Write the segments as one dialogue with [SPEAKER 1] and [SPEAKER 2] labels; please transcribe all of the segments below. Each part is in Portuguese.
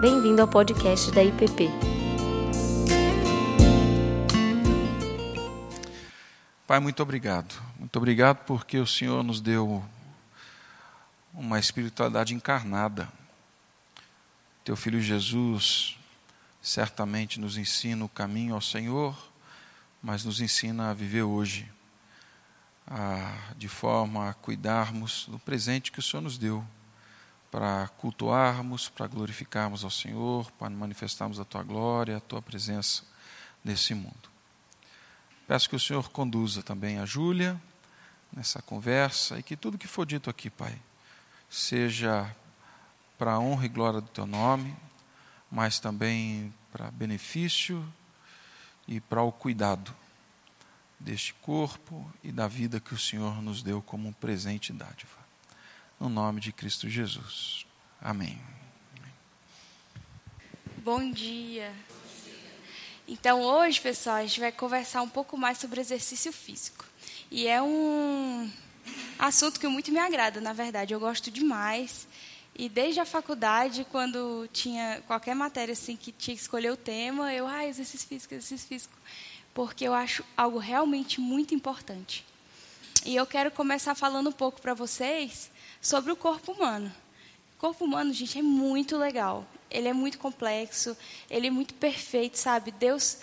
[SPEAKER 1] Bem-vindo ao podcast da IPP.
[SPEAKER 2] Pai, muito obrigado. Muito obrigado porque o Senhor nos deu uma espiritualidade encarnada. Teu filho Jesus certamente nos ensina o caminho ao Senhor, mas nos ensina a viver hoje, a, de forma a cuidarmos do presente que o Senhor nos deu, para cultuarmos, para glorificarmos ao Senhor, para manifestarmos a tua glória, a tua presença nesse mundo. Peço que o Senhor conduza também a Júlia nessa conversa e que tudo que for dito aqui, Pai, seja para a honra e glória do teu nome, mas também para benefício e para o cuidado deste corpo e da vida que o Senhor nos deu como um presente e dádiva. No nome de Cristo Jesus. Amém.
[SPEAKER 3] Bom dia. Então, hoje, pessoal, a gente vai conversar um pouco mais sobre exercício físico. E é um assunto que muito me agrada, na verdade. Eu gosto demais. E desde a faculdade, quando tinha qualquer matéria assim que tinha que escolher o tema, eu, ah, exercício físico, exercício físico, porque eu acho algo realmente muito importante. E eu quero começar falando um pouco para vocês sobre o corpo humano. O corpo humano, gente, é muito legal. Ele é muito complexo, ele é muito perfeito, sabe? Deus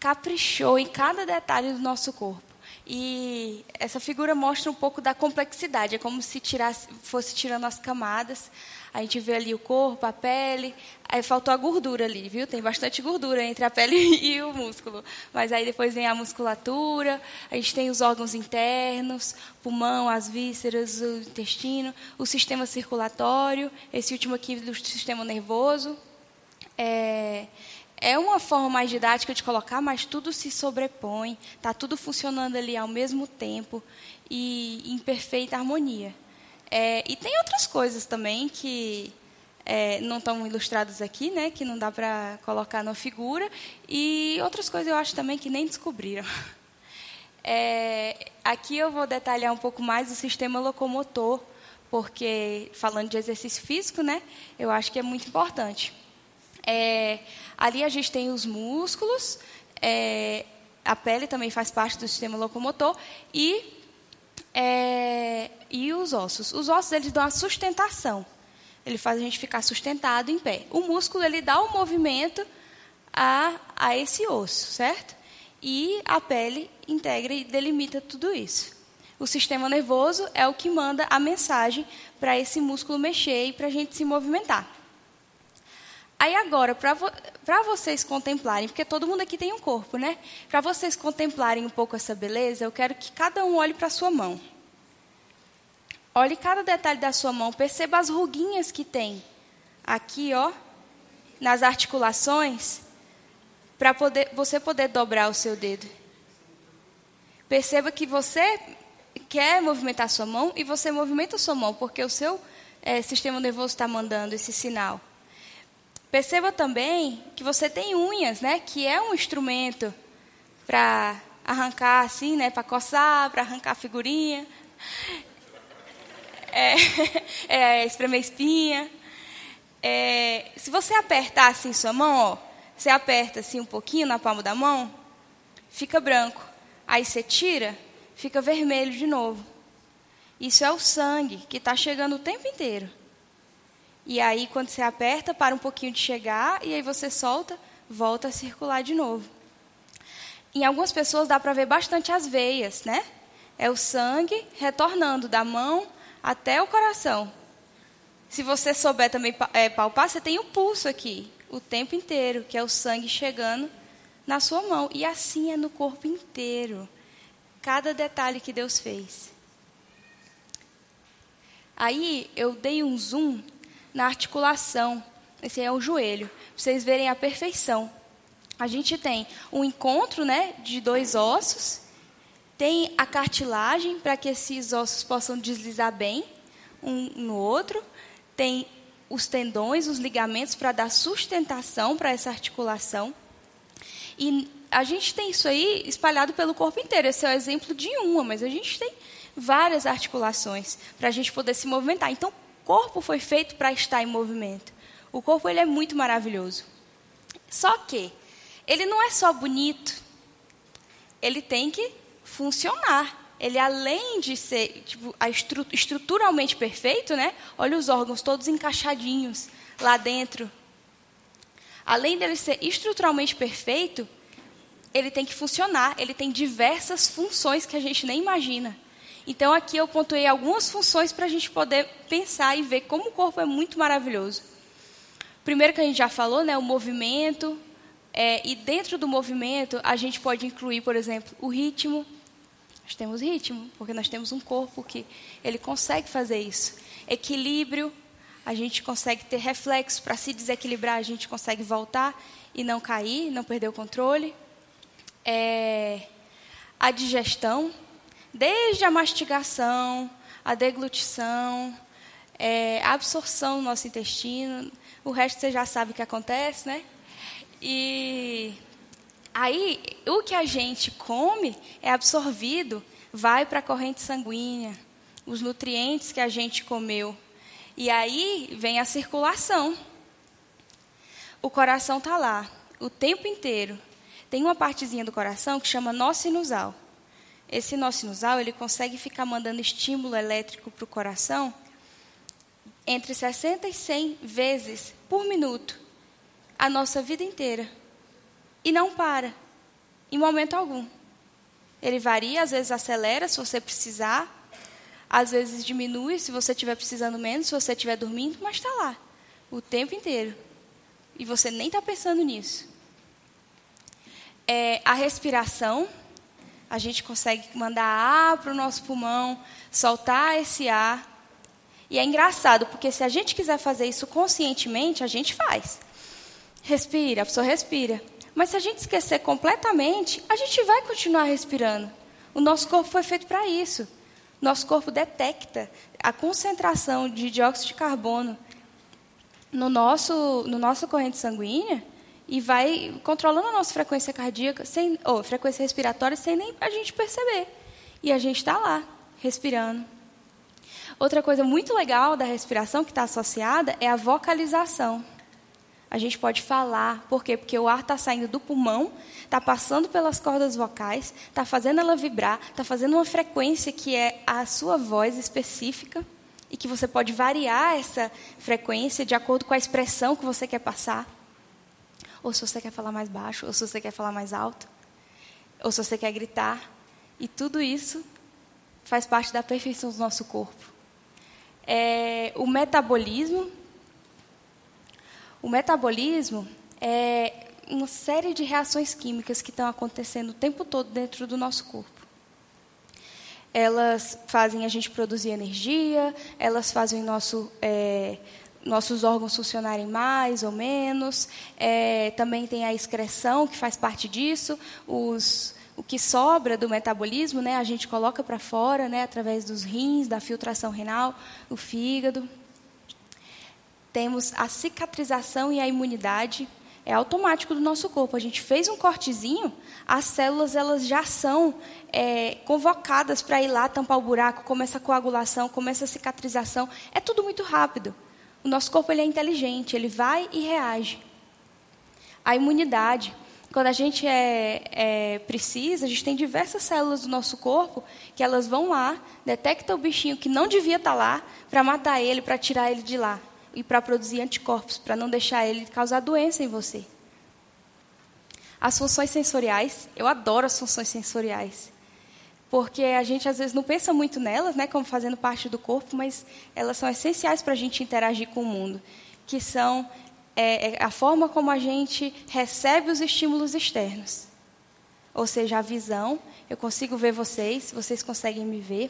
[SPEAKER 3] caprichou em cada detalhe do nosso corpo. E essa figura mostra um pouco da complexidade, é como se tirasse, fosse tirando as camadas. A gente vê ali o corpo, a pele, aí faltou a gordura ali, viu? Tem bastante gordura entre a pele e o músculo. Mas aí depois vem a musculatura, a gente tem os órgãos internos, pulmão, as vísceras, o intestino, o sistema circulatório, esse último aqui do sistema nervoso. É, é uma forma mais didática de colocar, mas tudo se sobrepõe, está tudo funcionando ali ao mesmo tempo e em perfeita harmonia. É, e tem outras coisas também que é, não estão ilustradas aqui, né, que não dá para colocar na figura, e outras coisas eu acho também que nem descobriram. É, aqui eu vou detalhar um pouco mais o sistema locomotor, porque falando de exercício físico, né, eu acho que é muito importante. É, ali a gente tem os músculos, é, a pele também faz parte do sistema locomotor e, é, e os ossos. Os ossos eles dão a sustentação. Ele faz a gente ficar sustentado em pé. O músculo ele dá o movimento a, a esse osso, certo? E a pele integra e delimita tudo isso. O sistema nervoso é o que manda a mensagem para esse músculo mexer e para a gente se movimentar. Aí agora, para vo vocês contemplarem, porque todo mundo aqui tem um corpo, né? Para vocês contemplarem um pouco essa beleza, eu quero que cada um olhe para a sua mão. Olhe cada detalhe da sua mão, perceba as ruguinhas que tem aqui, ó, nas articulações, para poder, você poder dobrar o seu dedo. Perceba que você quer movimentar a sua mão e você movimenta a sua mão, porque o seu é, sistema nervoso está mandando esse sinal. Perceba também que você tem unhas, né? Que é um instrumento para arrancar assim, né? Para coçar, para arrancar figurinha. É, é espremer espinha. É, se você apertar assim sua mão, ó, você aperta assim um pouquinho na palma da mão, fica branco. Aí você tira, fica vermelho de novo. Isso é o sangue que está chegando o tempo inteiro. E aí, quando você aperta, para um pouquinho de chegar, e aí você solta, volta a circular de novo. Em algumas pessoas dá para ver bastante as veias, né? É o sangue retornando da mão até o coração. Se você souber também é, palpar, você tem o pulso aqui, o tempo inteiro, que é o sangue chegando na sua mão. E assim é no corpo inteiro. Cada detalhe que Deus fez. Aí eu dei um zoom na articulação. Esse é o joelho, para vocês verem a perfeição. A gente tem um encontro né, de dois ossos, tem a cartilagem para que esses ossos possam deslizar bem um no outro, tem os tendões, os ligamentos para dar sustentação para essa articulação. E a gente tem isso aí espalhado pelo corpo inteiro. Esse é o exemplo de uma, mas a gente tem várias articulações para a gente poder se movimentar. Então, corpo foi feito para estar em movimento. O corpo ele é muito maravilhoso. Só que ele não é só bonito, ele tem que funcionar. Ele, além de ser tipo, estru estruturalmente perfeito, né? olha os órgãos todos encaixadinhos lá dentro. Além dele ser estruturalmente perfeito, ele tem que funcionar, ele tem diversas funções que a gente nem imagina. Então, aqui eu pontuei algumas funções para a gente poder pensar e ver como o corpo é muito maravilhoso. Primeiro que a gente já falou, né, o movimento, é, e dentro do movimento, a gente pode incluir, por exemplo, o ritmo. Nós temos ritmo, porque nós temos um corpo que ele consegue fazer isso. Equilíbrio, a gente consegue ter reflexo. Para se desequilibrar, a gente consegue voltar e não cair, não perder o controle. É, a digestão, desde a mastigação, a deglutição, é, a absorção do nosso intestino. O resto você já sabe o que acontece, né? E aí, o que a gente come é absorvido, vai para a corrente sanguínea, os nutrientes que a gente comeu. E aí vem a circulação. O coração está lá, o tempo inteiro. Tem uma partezinha do coração que chama nó sinusal. Esse nó sinusal, ele consegue ficar mandando estímulo elétrico para o coração entre 60 e 100 vezes por minuto a nossa vida inteira. E não para, em momento algum. Ele varia, às vezes acelera se você precisar, às vezes diminui se você estiver precisando menos, se você estiver dormindo, mas está lá, o tempo inteiro. E você nem está pensando nisso. É, a respiração, a gente consegue mandar ar para o nosso pulmão, soltar esse ar. E é engraçado, porque se a gente quiser fazer isso conscientemente, a gente faz respira, a pessoa respira. Mas se a gente esquecer completamente, a gente vai continuar respirando. O nosso corpo foi feito para isso. Nosso corpo detecta a concentração de dióxido de carbono no nosso, no nossa corrente sanguínea e vai controlando a nossa frequência cardíaca, sem, ou frequência respiratória, sem nem a gente perceber. E a gente está lá, respirando. Outra coisa muito legal da respiração que está associada é a vocalização a gente pode falar. Por quê? Porque o ar está saindo do pulmão, está passando pelas cordas vocais, está fazendo ela vibrar, está fazendo uma frequência que é a sua voz específica e que você pode variar essa frequência de acordo com a expressão que você quer passar. Ou se você quer falar mais baixo, ou se você quer falar mais alto, ou se você quer gritar. E tudo isso faz parte da perfeição do nosso corpo. É, o metabolismo o metabolismo é uma série de reações químicas que estão acontecendo o tempo todo dentro do nosso corpo. Elas fazem a gente produzir energia, elas fazem nosso, é, nossos órgãos funcionarem mais ou menos. É, também tem a excreção, que faz parte disso. Os, o que sobra do metabolismo, né, a gente coloca para fora, né, através dos rins, da filtração renal, o fígado temos a cicatrização e a imunidade. É automático do nosso corpo. A gente fez um cortezinho, as células elas já são é, convocadas para ir lá tampar o buraco, começa a coagulação, começa a cicatrização. É tudo muito rápido. O nosso corpo ele é inteligente, ele vai e reage. A imunidade. Quando a gente é, é, precisa, a gente tem diversas células do nosso corpo que elas vão lá, detectam o bichinho que não devia estar tá lá, para matar ele, para tirar ele de lá e para produzir anticorpos, para não deixar ele causar doença em você. As funções sensoriais, eu adoro as funções sensoriais. Porque a gente às vezes não pensa muito nelas, né, como fazendo parte do corpo, mas elas são essenciais para a gente interagir com o mundo, que são é, é, a forma como a gente recebe os estímulos externos. Ou seja, a visão, eu consigo ver vocês, vocês conseguem me ver.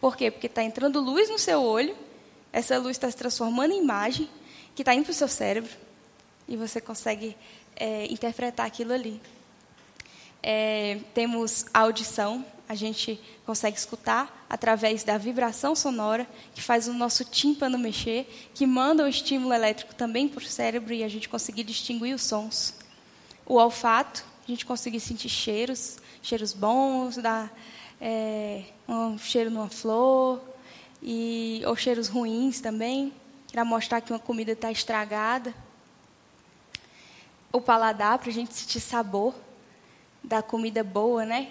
[SPEAKER 3] Por quê? Porque está entrando luz no seu olho essa luz está se transformando em imagem que está indo para o seu cérebro e você consegue é, interpretar aquilo ali. É, temos audição, a gente consegue escutar através da vibração sonora, que faz o nosso tímpano mexer, que manda o estímulo elétrico também para o cérebro e a gente conseguir distinguir os sons. O olfato, a gente conseguir sentir cheiros, cheiros bons, dar é, um cheiro numa flor, e ou cheiros ruins também. para mostrar que uma comida está estragada. O paladar, para a gente sentir sabor da comida boa, né?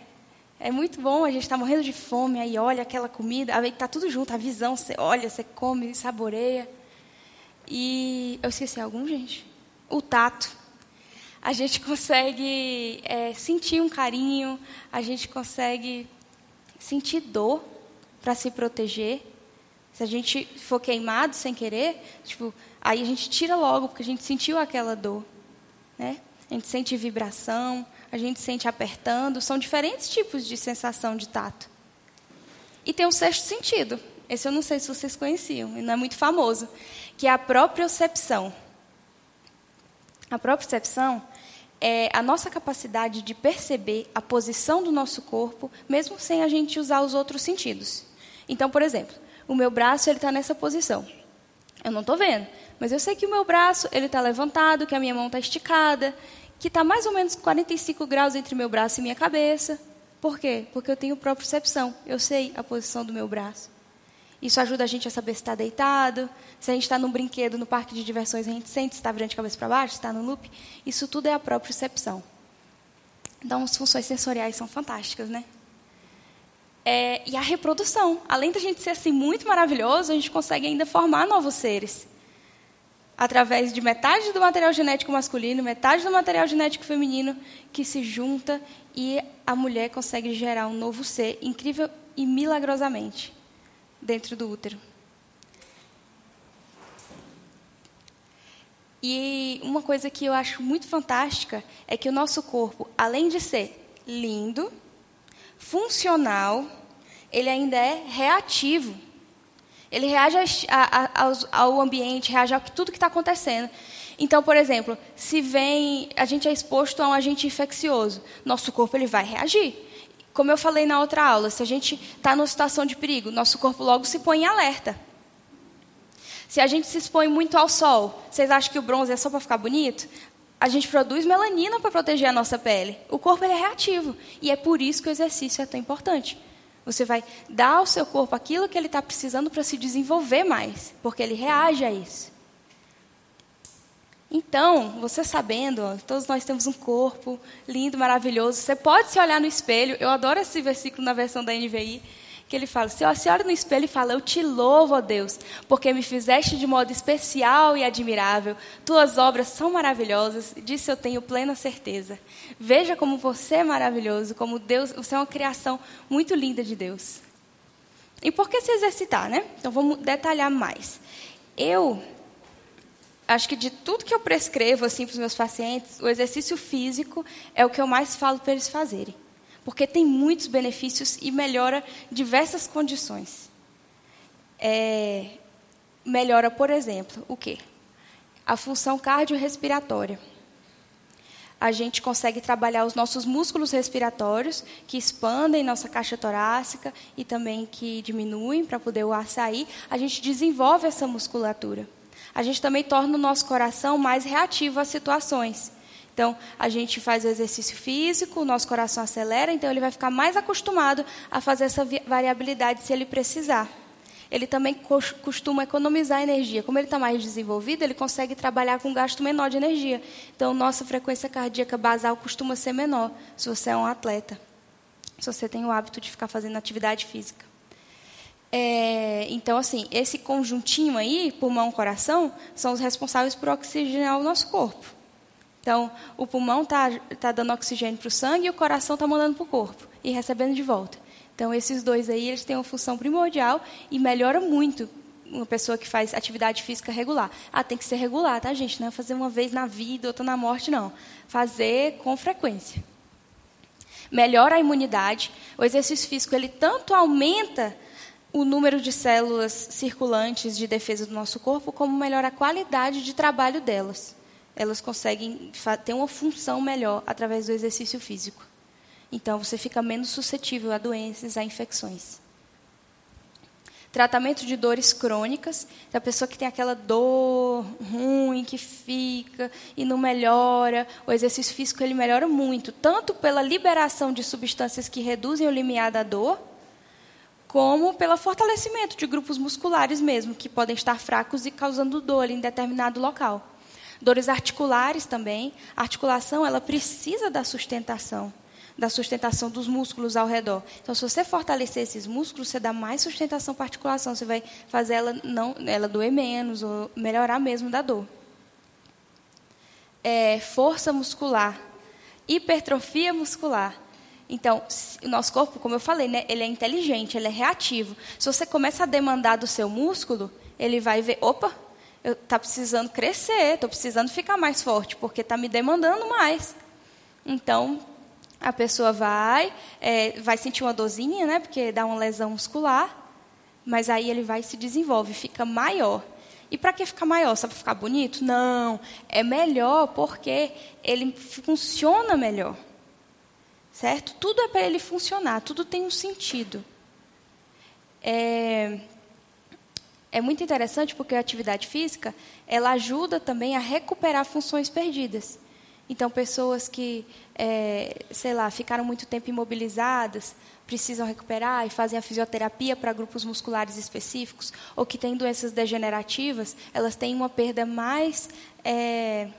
[SPEAKER 3] É muito bom, a gente está morrendo de fome, aí olha aquela comida, está tudo junto, a visão, você olha, você come, saboreia. E eu esqueci algum, gente? O tato. A gente consegue é, sentir um carinho, a gente consegue sentir dor para se proteger. Se a gente for queimado sem querer, tipo, aí a gente tira logo, porque a gente sentiu aquela dor. Né? A gente sente vibração, a gente sente apertando, são diferentes tipos de sensação de tato. E tem um sexto sentido, esse eu não sei se vocês conheciam, e não é muito famoso, que é a propriocepção. A propriocepção é a nossa capacidade de perceber a posição do nosso corpo, mesmo sem a gente usar os outros sentidos. Então, por exemplo, o meu braço ele está nessa posição. Eu não estou vendo, mas eu sei que o meu braço ele está levantado, que a minha mão está esticada, que está mais ou menos 45 graus entre meu braço e minha cabeça. Por quê? Porque eu tenho propriocepção. Eu sei a posição do meu braço. Isso ajuda a gente a saber se está deitado. Se a gente está num brinquedo, no parque de diversões, a gente sente se está virando de cabeça para baixo, se está no loop. Isso tudo é a propriocepção. Então, as funções sensoriais são fantásticas, né? É, e a reprodução. Além da gente ser assim muito maravilhoso, a gente consegue ainda formar novos seres através de metade do material genético masculino, metade do material genético feminino, que se junta e a mulher consegue gerar um novo ser incrível e milagrosamente dentro do útero. E uma coisa que eu acho muito fantástica é que o nosso corpo, além de ser lindo, funcional, ele ainda é reativo. Ele reage a, a, ao, ambiente, reage a tudo que está acontecendo. Então, por exemplo, se vem, a gente é exposto a um agente infeccioso, nosso corpo ele vai reagir. Como eu falei na outra aula, se a gente está numa situação de perigo, nosso corpo logo se põe em alerta. Se a gente se expõe muito ao sol, vocês acham que o bronze é só para ficar bonito? A gente produz melanina para proteger a nossa pele. O corpo é reativo. E é por isso que o exercício é tão importante. Você vai dar ao seu corpo aquilo que ele está precisando para se desenvolver mais, porque ele reage a isso. Então, você sabendo, ó, todos nós temos um corpo lindo, maravilhoso. Você pode se olhar no espelho. Eu adoro esse versículo na versão da NVI que ele fala: se você olha no espelho e fala, Eu te louvo, ó Deus, porque me fizeste de modo especial e admirável. Tuas obras são maravilhosas, disso eu tenho plena certeza. Veja como você é maravilhoso, como Deus, você é uma criação muito linda de Deus. E por que se exercitar, né? Então vamos detalhar mais. Eu acho que de tudo que eu prescrevo assim para os meus pacientes, o exercício físico é o que eu mais falo para eles fazerem porque tem muitos benefícios e melhora diversas condições. É, melhora, por exemplo, o quê? A função cardiorrespiratória. A gente consegue trabalhar os nossos músculos respiratórios, que expandem nossa caixa torácica e também que diminuem para poder o ar sair. A gente desenvolve essa musculatura. A gente também torna o nosso coração mais reativo às situações. Então, a gente faz o exercício físico, o nosso coração acelera, então ele vai ficar mais acostumado a fazer essa variabilidade se ele precisar. Ele também costuma economizar energia. Como ele está mais desenvolvido, ele consegue trabalhar com um gasto menor de energia. Então, nossa frequência cardíaca basal costuma ser menor se você é um atleta. Se você tem o hábito de ficar fazendo atividade física. É, então, assim, esse conjuntinho aí, pulmão, coração, são os responsáveis por oxigenar o nosso corpo. Então, o pulmão está tá dando oxigênio para o sangue e o coração está mandando para o corpo e recebendo de volta. Então, esses dois aí, eles têm uma função primordial e melhora muito uma pessoa que faz atividade física regular. Ah, tem que ser regular, tá, gente? Não é fazer uma vez na vida, outra na morte, não. Fazer com frequência. Melhora a imunidade. O exercício físico, ele tanto aumenta o número de células circulantes de defesa do nosso corpo, como melhora a qualidade de trabalho delas elas conseguem ter uma função melhor através do exercício físico. Então, você fica menos suscetível a doenças, a infecções. Tratamento de dores crônicas, da pessoa que tem aquela dor ruim que fica e não melhora, o exercício físico ele melhora muito, tanto pela liberação de substâncias que reduzem o limiar da dor, como pelo fortalecimento de grupos musculares mesmo, que podem estar fracos e causando dor em determinado local. Dores articulares também. A articulação ela precisa da sustentação, da sustentação dos músculos ao redor. Então, se você fortalecer esses músculos, você dá mais sustentação para a articulação, você vai fazer ela não, ela doer menos ou melhorar mesmo da dor. É, força muscular, hipertrofia muscular. Então, o nosso corpo, como eu falei, né, ele é inteligente, ele é reativo. Se você começa a demandar do seu músculo, ele vai ver, opa, eu tá precisando crescer, estou precisando ficar mais forte, porque está me demandando mais. Então, a pessoa vai, é, vai sentir uma dorzinha, né, porque dá uma lesão muscular, mas aí ele vai se desenvolve, fica maior. E para que ficar maior? Só para ficar bonito? Não, é melhor porque ele funciona melhor. Certo? Tudo é para ele funcionar, tudo tem um sentido. É, é muito interessante porque a atividade física ela ajuda também a recuperar funções perdidas. Então, pessoas que, é, sei lá, ficaram muito tempo imobilizadas, precisam recuperar e fazem a fisioterapia para grupos musculares específicos, ou que têm doenças degenerativas, elas têm uma perda mais, é,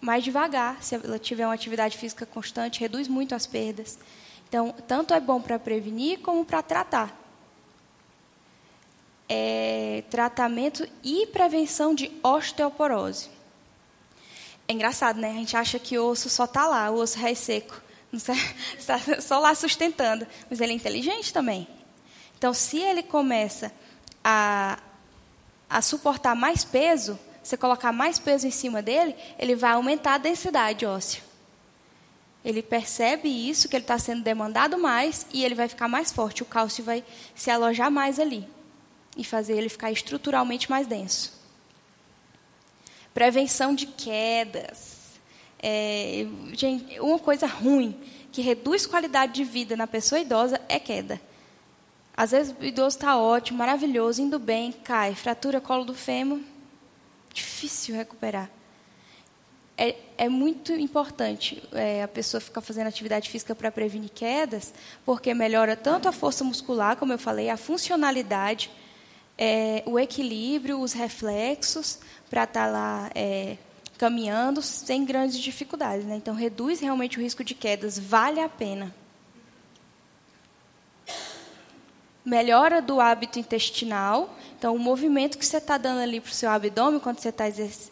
[SPEAKER 3] mais devagar. Se ela tiver uma atividade física constante, reduz muito as perdas. Então, tanto é bom para prevenir como para tratar é, tratamento e prevenção de osteoporose. É engraçado, né? A gente acha que o osso só está lá, o osso seco, está só lá sustentando, mas ele é inteligente também. Então, se ele começa a, a suportar mais peso, você colocar mais peso em cima dele, ele vai aumentar a densidade óssea. Ele percebe isso, que ele está sendo demandado mais, e ele vai ficar mais forte. O cálcio vai se alojar mais ali e fazer ele ficar estruturalmente mais denso. Prevenção de quedas. É, gente, uma coisa ruim que reduz qualidade de vida na pessoa idosa é queda. Às vezes o idoso está ótimo, maravilhoso, indo bem, cai, fratura colo do fêmur, difícil recuperar. É, é muito importante é, a pessoa ficar fazendo atividade física para prevenir quedas, porque melhora tanto a força muscular, como eu falei, a funcionalidade, é, o equilíbrio, os reflexos, para estar tá lá é, caminhando sem grandes dificuldades. Né? Então, reduz realmente o risco de quedas, vale a pena. Melhora do hábito intestinal. Então, o movimento que você está dando ali para o seu abdômen, quando você está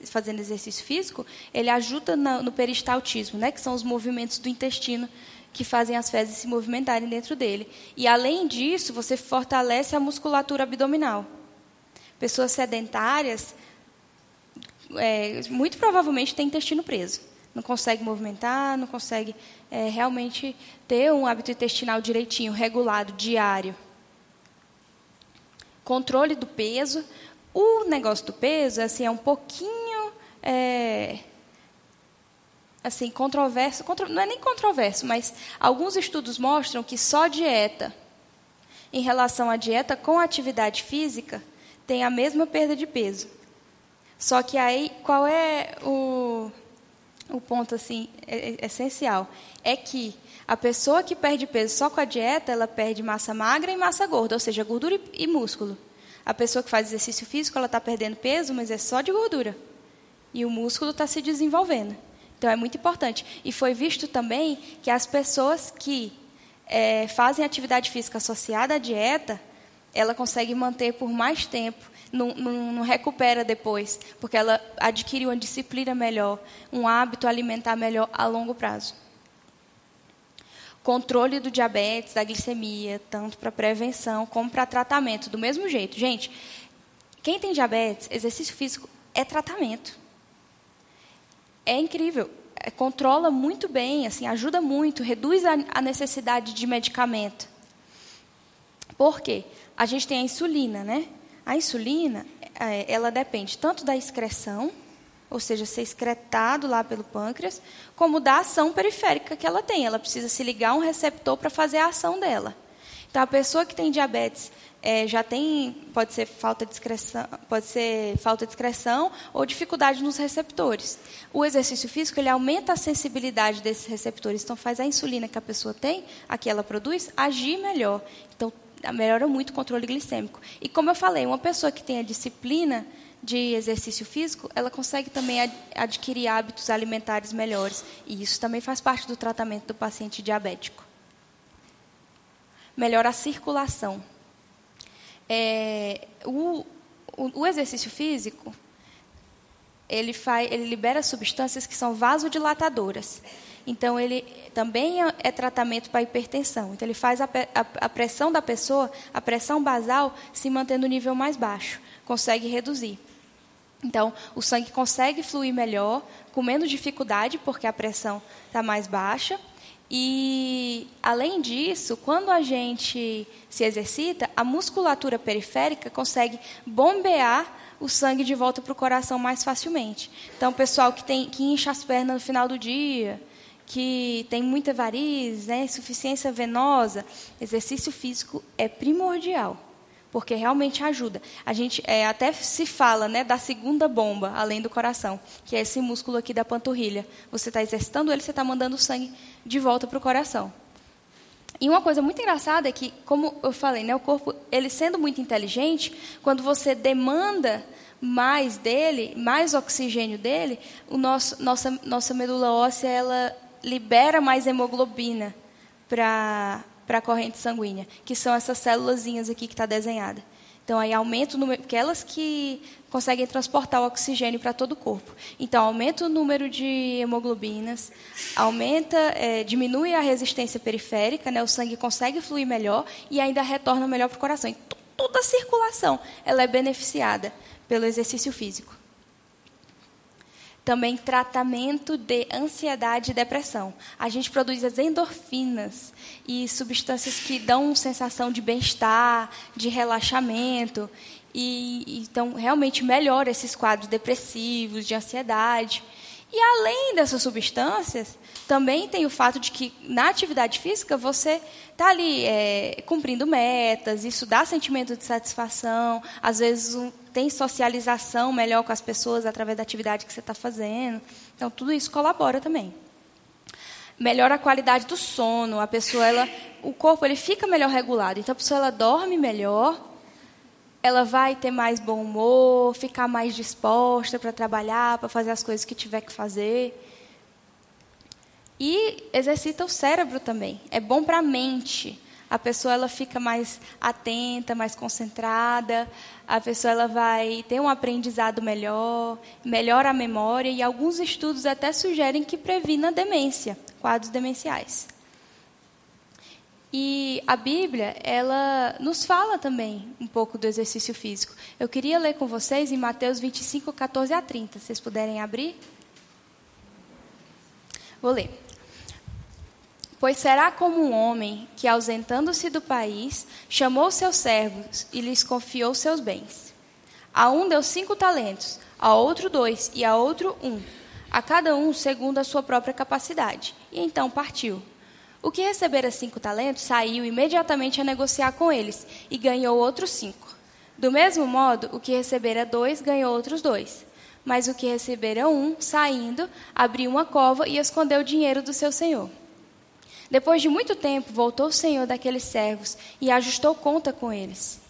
[SPEAKER 3] fazendo exercício físico, ele ajuda no, no peristaltismo, né? que são os movimentos do intestino que fazem as fezes se movimentarem dentro dele. E, além disso, você fortalece a musculatura abdominal. Pessoas sedentárias, é, muito provavelmente, têm intestino preso. Não consegue movimentar, não consegue é, realmente ter um hábito intestinal direitinho, regulado, diário. Controle do peso. O negócio do peso assim, é um pouquinho é, assim, controverso, contro, não é nem controverso, mas alguns estudos mostram que só dieta, em relação à dieta com atividade física, tem a mesma perda de peso. Só que aí, qual é o, o ponto assim é, é essencial? É que a pessoa que perde peso só com a dieta, ela perde massa magra e massa gorda, ou seja, gordura e músculo. A pessoa que faz exercício físico, ela está perdendo peso, mas é só de gordura. E o músculo está se desenvolvendo. Então é muito importante. E foi visto também que as pessoas que é, fazem atividade física associada à dieta, ela consegue manter por mais tempo, não, não, não, recupera depois, porque ela adquire uma disciplina melhor, um hábito alimentar melhor a longo prazo. Controle do diabetes, da glicemia, tanto para prevenção como para tratamento, do mesmo jeito. Gente, quem tem diabetes, exercício físico é tratamento é incrível. É, controla muito bem, assim, ajuda muito, reduz a, a necessidade de medicamento. Por quê? A gente tem a insulina, né? A insulina, é, ela depende tanto da excreção, ou seja, ser excretado lá pelo pâncreas, como da ação periférica que ela tem. Ela precisa se ligar a um receptor para fazer a ação dela. Então, a pessoa que tem diabetes é, já tem, pode ser falta de excreção, pode ser falta de excreção ou dificuldade nos receptores. O exercício físico ele aumenta a sensibilidade desses receptores, então faz a insulina que a pessoa tem, a que ela produz, agir melhor. Então melhora muito o controle glicêmico. E como eu falei, uma pessoa que tem a disciplina de exercício físico, ela consegue também ad adquirir hábitos alimentares melhores. E isso também faz parte do tratamento do paciente diabético. Melhora a circulação. É, o, o, o exercício físico, ele, faz, ele libera substâncias que são vasodilatadoras. Então, ele também é, é tratamento para hipertensão. Então, ele faz a, a, a, pressão da pessoa, a pressão basal, se manter no nível mais baixo. Consegue reduzir. Então, o sangue consegue fluir melhor, com menos dificuldade, porque a pressão está mais baixa. E, além disso, quando a gente se exercita, a musculatura periférica consegue bombear o sangue de volta para o coração mais facilmente. Então, o pessoal que, tem, que incha as pernas no final do dia, que tem muita varizes, né, insuficiência venosa, exercício físico é primordial, porque realmente ajuda. A gente é, até se fala né, da segunda bomba, além do coração, que é esse músculo aqui da panturrilha. Você está exercitando ele, você está mandando o sangue de volta para o coração. E uma coisa muito engraçada é que, como eu falei, né, o corpo, ele sendo muito inteligente, quando você demanda mais dele, mais oxigênio dele, o nosso, nossa, nossa medula óssea ela libera mais hemoglobina para a corrente sanguínea, que são essas células aqui que está desenhada. Então, aí aumenta o número, aquelas que conseguem transportar o oxigênio para todo o corpo. Então, aumenta o número de hemoglobinas, aumenta, é, diminui a resistência periférica, né, o sangue consegue fluir melhor e ainda retorna melhor para o coração. Então, toda a circulação ela é beneficiada pelo exercício físico. Também tratamento de ansiedade e depressão. A gente produz as endorfinas e substâncias que dão sensação de bem-estar, de relaxamento. E, então, realmente melhora esses quadros depressivos, de ansiedade. E além dessas substâncias, também tem o fato de que na atividade física você está ali é, cumprindo metas, isso dá sentimento de satisfação, às vezes um, tem socialização melhor com as pessoas através da atividade que você está fazendo. Então, tudo isso colabora também. Melhora a qualidade do sono. A pessoa, ela, o corpo, ele fica melhor regulado. Então, a pessoa ela dorme melhor, ela vai ter mais bom humor, ficar mais disposta para trabalhar, para fazer as coisas que tiver que fazer. E exercita o cérebro também. É bom para a mente a pessoa ela fica mais atenta, mais concentrada, a pessoa ela vai ter um aprendizado melhor, melhora a memória e alguns estudos até sugerem que previna demência, quadros demenciais. E a Bíblia, ela nos fala também um pouco do exercício físico. Eu queria ler com vocês em Mateus 25, 14 a 30. Se vocês puderem abrir. Vou ler. Pois será como um homem que, ausentando-se do país, chamou seus servos e lhes confiou seus bens. A um deu cinco talentos, a outro dois e a outro um, a cada um segundo a sua própria capacidade. E então partiu. O que recebera cinco talentos saiu imediatamente a negociar com eles e ganhou outros cinco. Do mesmo modo, o que recebera dois ganhou outros dois. Mas o que recebera um, saindo, abriu uma cova e escondeu o dinheiro do seu senhor. Depois de muito tempo, voltou o senhor daqueles servos e ajustou conta com eles.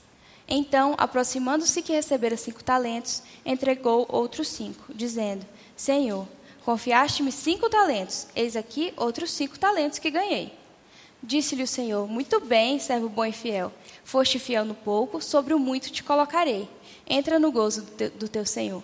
[SPEAKER 3] Então, aproximando-se que recebera cinco talentos, entregou outros cinco, dizendo: Senhor, confiaste-me cinco talentos, eis aqui outros cinco talentos que ganhei. Disse-lhe o Senhor: Muito bem, servo bom e fiel. Foste fiel no pouco, sobre o muito te colocarei. Entra no gozo do teu, do teu Senhor.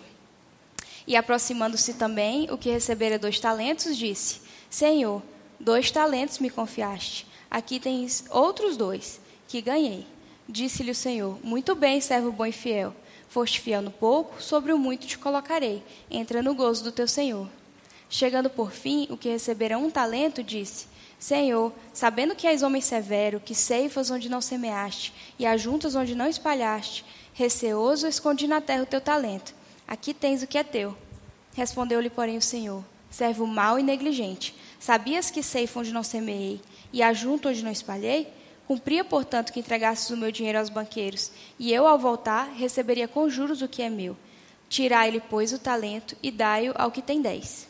[SPEAKER 3] E aproximando-se também, o que recebera dois talentos, disse: Senhor, Dois talentos me confiaste. Aqui tens outros dois, que ganhei. Disse-lhe o Senhor: Muito bem, servo bom e fiel. Foste fiel no pouco, sobre o muito te colocarei. Entra no gozo do teu Senhor. Chegando por fim, o que recebera um talento, disse: Senhor, sabendo que és homem severo, que ceifas onde não semeaste e ajuntas onde não espalhaste, receoso escondi na terra o teu talento. Aqui tens o que é teu. Respondeu-lhe, porém, o Senhor: Servo mau e negligente. Sabias que ceifo onde não semeei e ajunto onde não espalhei? Cumpria, portanto, que entregasses o meu dinheiro aos banqueiros, e eu, ao voltar, receberia com juros o que é meu. Tirai-lhe, pois, o talento e dai-o ao que tem dez.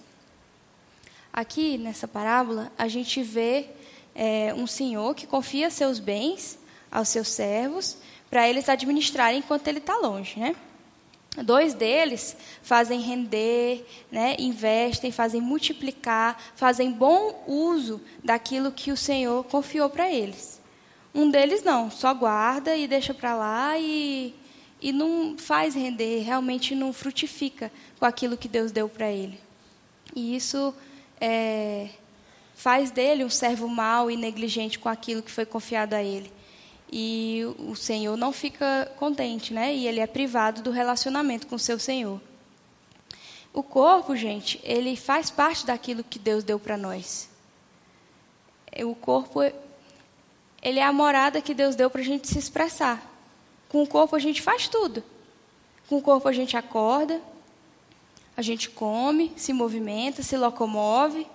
[SPEAKER 3] Aqui, nessa parábola, a gente vê é, um senhor que confia seus bens aos seus servos para eles administrarem enquanto ele está longe, né? Dois deles fazem render, né, investem, fazem multiplicar, fazem bom uso daquilo que o Senhor confiou para eles. Um deles não, só guarda e deixa para lá e, e não faz render, realmente não frutifica com aquilo que Deus deu para ele. E isso é, faz dele um servo mau e negligente com aquilo que foi confiado a ele e o Senhor não fica contente, né? E ele é privado do relacionamento com o seu Senhor. O corpo, gente, ele faz parte daquilo que Deus deu para nós. O corpo, ele é a morada que Deus deu para a gente se expressar. Com o corpo a gente faz tudo. Com o corpo a gente acorda, a gente come, se movimenta, se locomove,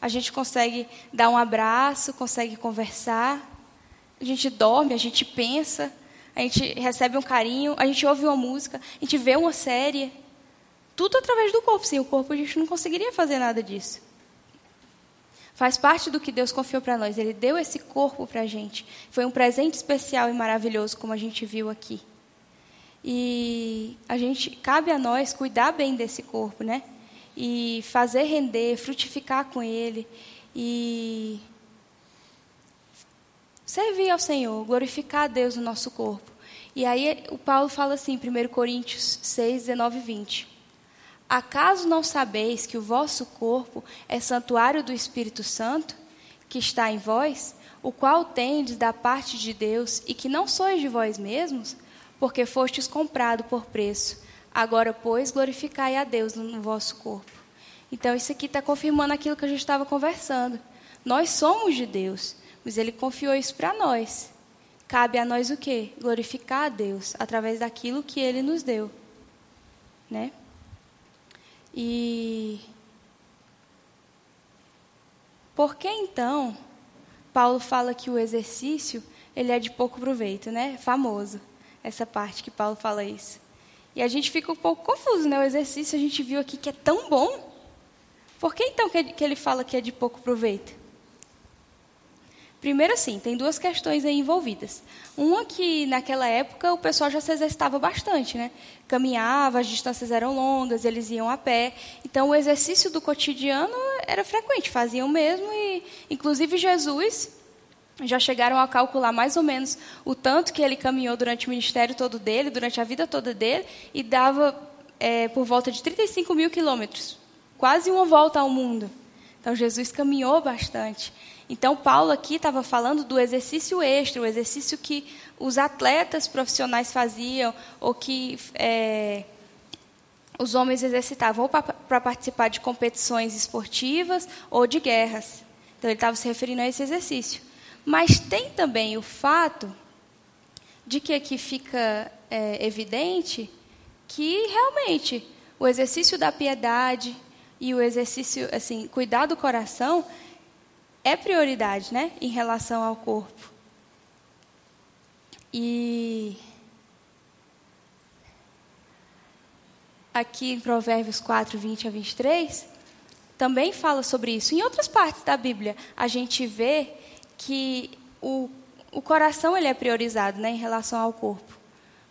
[SPEAKER 3] a gente consegue dar um abraço, consegue conversar, a gente dorme, a gente pensa, a gente recebe um carinho, a gente ouve uma música, a gente vê uma série. Tudo através do corpo. Sem o corpo a gente não conseguiria fazer nada disso. Faz parte do que Deus confiou para nós. Ele deu esse corpo para a gente. Foi um presente especial e maravilhoso, como a gente viu aqui. E a gente cabe a nós cuidar bem desse corpo, né? E fazer render, frutificar com ele e servir ao Senhor, glorificar a Deus no nosso corpo. E aí o Paulo fala assim, 1 Coríntios 6, 19 e 20. Acaso não sabeis que o vosso corpo é santuário do Espírito Santo, que está em vós, o qual tendes da parte de Deus, e que não sois de vós mesmos, porque fostes comprado por preço. Agora, pois, glorificai a Deus no vosso corpo. Então, isso aqui está confirmando aquilo que a gente estava conversando. Nós somos de Deus. Mas ele confiou isso para nós. Cabe a nós o quê? Glorificar a Deus através daquilo que ele nos deu. Né? E por que então Paulo fala que o exercício ele é de pouco proveito, né? Famoso essa parte que Paulo fala isso. E a gente fica um pouco confuso, né? O exercício a gente viu aqui que é tão bom. Por que então que ele fala que é de pouco proveito? Primeiro, assim, tem duas questões aí envolvidas. Uma que, naquela época, o pessoal já se exercitava bastante, né? Caminhava, as distâncias eram longas, eles iam a pé. Então, o exercício do cotidiano era frequente, faziam mesmo. E, inclusive, Jesus já chegaram a calcular mais ou menos o tanto que ele caminhou durante o ministério todo dele, durante a vida toda dele, e dava é, por volta de 35 mil quilômetros. Quase uma volta ao mundo. Então, Jesus caminhou bastante. Então, Paulo aqui estava falando do exercício extra, o exercício que os atletas profissionais faziam, ou que é, os homens exercitavam, ou para participar de competições esportivas ou de guerras. Então, ele estava se referindo a esse exercício. Mas tem também o fato de que aqui fica é, evidente que realmente o exercício da piedade e o exercício, assim, cuidar do coração é prioridade, né, em relação ao corpo. E aqui em Provérbios 4, 20 a 23, também fala sobre isso. Em outras partes da Bíblia, a gente vê que o, o coração ele é priorizado né, em relação ao corpo.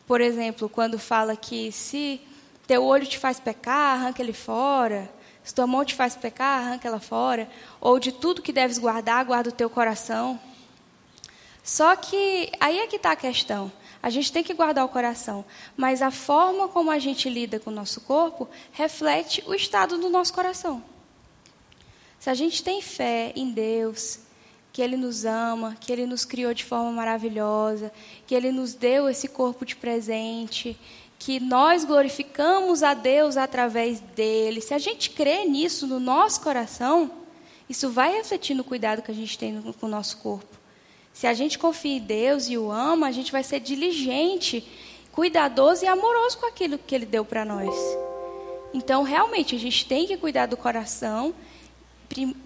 [SPEAKER 3] Por exemplo, quando fala que se teu olho te faz pecar, arranca ele fora. Se tua mão te faz pecar, arranca ela fora. Ou de tudo que deves guardar, guarda o teu coração. Só que aí é que está a questão. A gente tem que guardar o coração, mas a forma como a gente lida com o nosso corpo reflete o estado do nosso coração. Se a gente tem fé em Deus, que Ele nos ama, que Ele nos criou de forma maravilhosa, que Ele nos deu esse corpo de presente, que nós glorificamos a Deus através dele, se a gente crê nisso no nosso coração, isso vai refletir no cuidado que a gente tem com o nosso corpo. Se a gente confia em Deus e o ama, a gente vai ser diligente, cuidadoso e amoroso com aquilo que ele deu para nós. Então, realmente, a gente tem que cuidar do coração,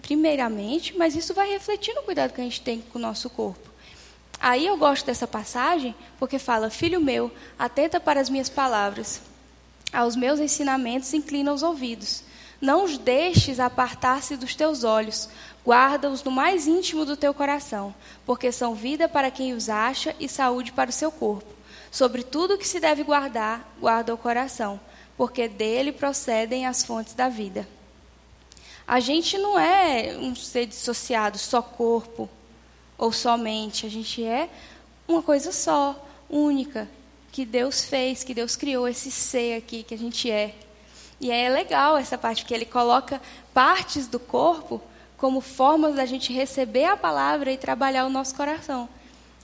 [SPEAKER 3] primeiramente, mas isso vai refletir no cuidado que a gente tem com o nosso corpo. Aí eu gosto dessa passagem porque fala: Filho meu, atenta para as minhas palavras, aos meus ensinamentos inclina os ouvidos. Não os deixes apartar-se dos teus olhos, guarda-os no mais íntimo do teu coração, porque são vida para quem os acha e saúde para o seu corpo. Sobre tudo que se deve guardar, guarda o coração, porque dele procedem as fontes da vida. A gente não é um ser dissociado, só corpo ou só mente. A gente é uma coisa só, única, que Deus fez, que Deus criou esse ser aqui que a gente é. E é legal essa parte, porque ele coloca partes do corpo como formas da gente receber a palavra e trabalhar o nosso coração.